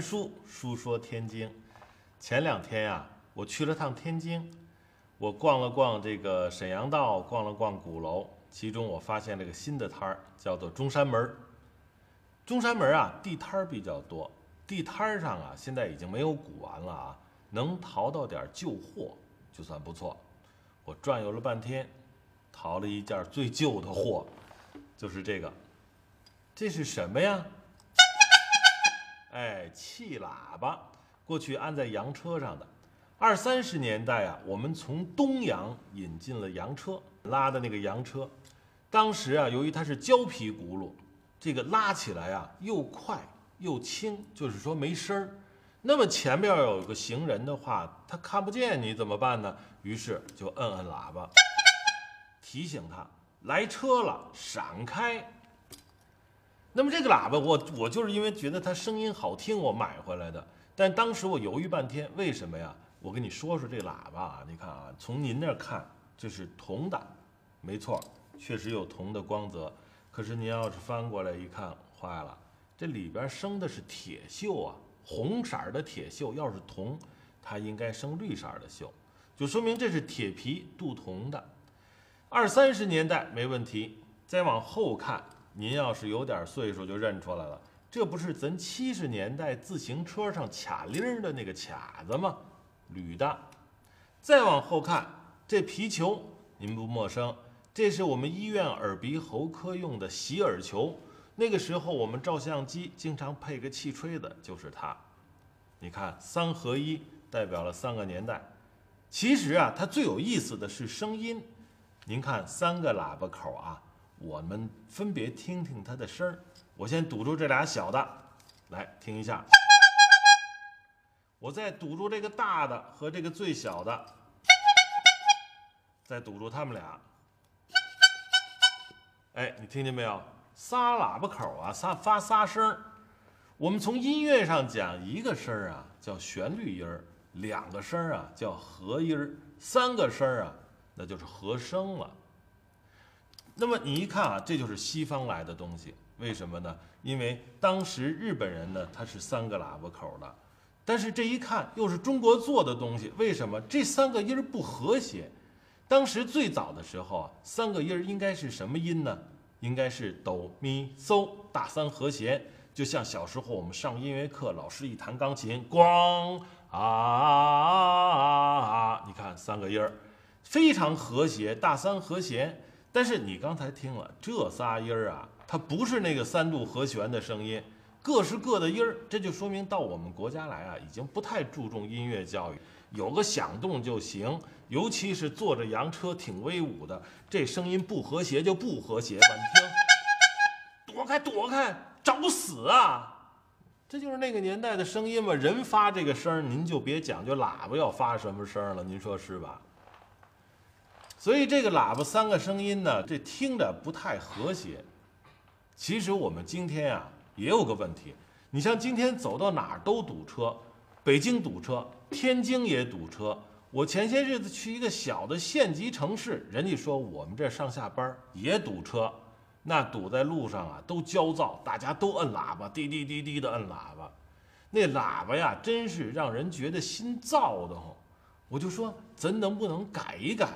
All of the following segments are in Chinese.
书，书说天津。前两天呀、我去了趟天津，我逛了逛这个沈阳道，逛了逛鼓楼，其中我发现了个新的摊儿，叫做中山门。中山门啊，地摊儿比较多，地摊儿上啊，现在已经没有古玩了啊，能淘到点旧货就算不错。我转悠了半天，淘了一件最旧的货，就是这个。这是什么呀？哎，气喇叭，过去安在洋车上的。二三十年代啊，我们从东洋引进了洋车，拉的那个洋车。当时啊，由于它是胶皮轱辘，这个拉起来啊又快又轻，就是说没声儿。那么前面有个行人的话，他看不见你怎么办呢？于是就摁摁喇叭，提醒他来车了，闪开。那么这个喇叭我，我就是因为觉得它声音好听，我买回来的。但当时我犹豫半天，为什么呀？我跟你说说这喇叭啊，你看啊，从您那儿看这是铜的，没错，确实有铜的光泽。可是您要是翻过来一看，坏了，这里边生的是铁锈啊，红色的铁锈，要是铜，它应该生绿色的锈，就说明这是铁皮镀铜的。二三十年代没问题，再往后看。您要是有点岁数，就认出来了，这不是咱七十年代自行车上卡铃儿的那个卡子吗？铝的。再往后看，这皮球您不陌生，这是我们医院耳鼻喉科用的洗耳球。那个时候我们照相机经常配个气吹的，就是它。你看三合一，代表了三个年代。其实啊，它最有意思的是声音。您看三个喇叭口啊。我们分别听听它的声儿。我先堵住这俩小的，来听一下。我再堵住这个大的和这个最小的，再堵住它们俩。哎，你听见没有？仨喇叭口啊，仨发仨声儿。我们从音乐上讲，一个声儿啊叫旋律音儿，两个声儿啊叫和音儿，三个声儿啊那就是和声了。那么你一看啊，这就是西方来的东西，为什么呢？因为当时日本人呢，他是三个喇叭口的，但是这一看又是中国做的东西，为什么这三个音儿不和谐？当时最早的时候啊，三个音儿应该是什么音呢？应该是哆咪嗦大三和弦，就像小时候我们上音乐课，老师一弹钢琴，咣啊啊啊，你看三个音儿非常和谐，大三和弦。但是你刚才听了这仨音儿啊，它不是那个三度和弦的声音，各是各的音儿，这就说明到我们国家来啊，已经不太注重音乐教育，有个响动就行。尤其是坐着洋车挺威武的，这声音不和谐就不和谐吧？你听，躲开躲开，找死啊！这就是那个年代的声音嘛。人发这个声儿，您就别讲究喇叭要发什么声儿了，您说是吧？所以这个喇叭三个声音呢，这听着不太和谐。其实我们今天啊也有个问题，你像今天走到哪儿都堵车，北京堵车，天津也堵车。我前些日子去一个小的县级城市，人家说我们这上下班也堵车，那堵在路上啊都焦躁，大家都摁喇叭，滴滴滴滴的摁喇叭，那喇叭呀真是让人觉得心燥的慌。我就说咱能不能改一改？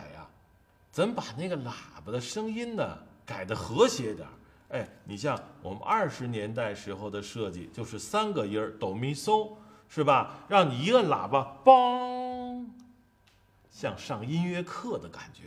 咱把那个喇叭的声音呢改的和谐点儿。哎，你像我们二十年代时候的设计，就是三个音儿哆咪嗦，是吧？让你一摁喇叭，梆，像上音乐课的感觉。